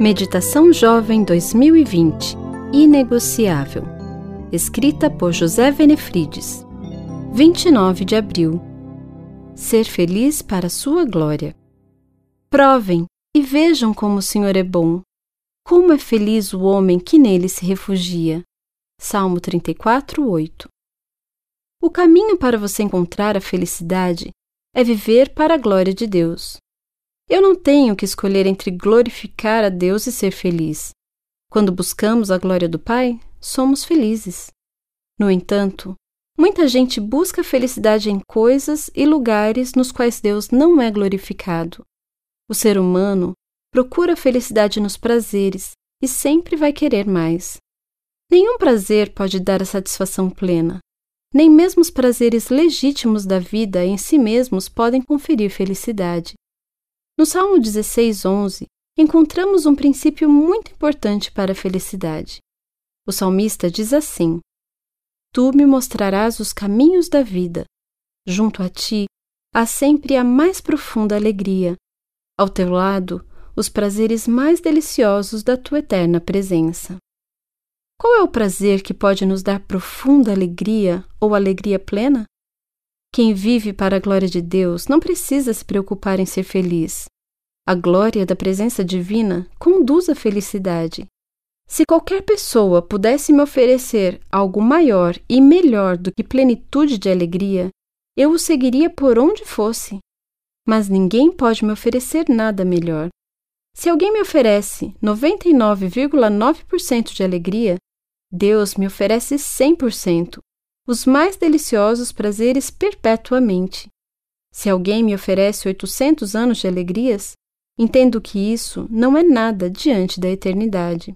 Meditação Jovem 2020 Inegociável. Escrita por José Venefrides. 29 de abril. Ser feliz para sua glória. Provem e vejam como o Senhor é bom. Como é feliz o homem que nele se refugia. Salmo 34, 8. O caminho para você encontrar a felicidade é viver para a glória de Deus. Eu não tenho que escolher entre glorificar a Deus e ser feliz. Quando buscamos a glória do Pai, somos felizes. No entanto, muita gente busca felicidade em coisas e lugares nos quais Deus não é glorificado. O ser humano procura felicidade nos prazeres e sempre vai querer mais. Nenhum prazer pode dar a satisfação plena. Nem mesmo os prazeres legítimos da vida em si mesmos podem conferir felicidade. No Salmo 16, 11, encontramos um princípio muito importante para a felicidade. O salmista diz assim: Tu me mostrarás os caminhos da vida. Junto a ti há sempre a mais profunda alegria, ao teu lado, os prazeres mais deliciosos da tua eterna presença. Qual é o prazer que pode nos dar profunda alegria ou alegria plena? Quem vive para a glória de Deus não precisa se preocupar em ser feliz. A glória da presença divina conduz à felicidade. Se qualquer pessoa pudesse me oferecer algo maior e melhor do que plenitude de alegria, eu o seguiria por onde fosse mas ninguém pode me oferecer nada melhor. Se alguém me oferece 99,9% de alegria, Deus me oferece 100%, os mais deliciosos prazeres perpetuamente. Se alguém me oferece 800 anos de alegrias, entendo que isso não é nada diante da eternidade.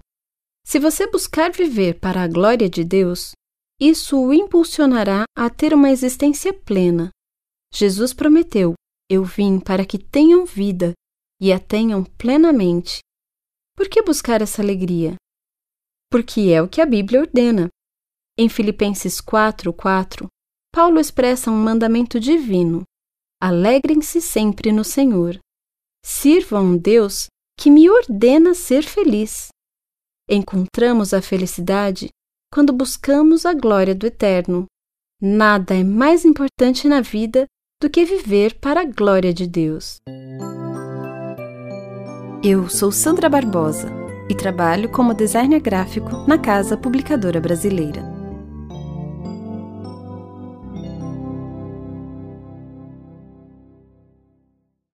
Se você buscar viver para a glória de Deus, isso o impulsionará a ter uma existência plena. Jesus prometeu eu vim para que tenham vida e a tenham plenamente. Por que buscar essa alegria? Porque é o que a Bíblia ordena. Em Filipenses 4, 4, Paulo expressa um mandamento divino: Alegrem-se sempre no Senhor. Sirvam a Deus que me ordena ser feliz. Encontramos a felicidade quando buscamos a glória do Eterno. Nada é mais importante na vida do que viver para a glória de Deus. Eu sou Sandra Barbosa e trabalho como designer gráfico na Casa Publicadora Brasileira.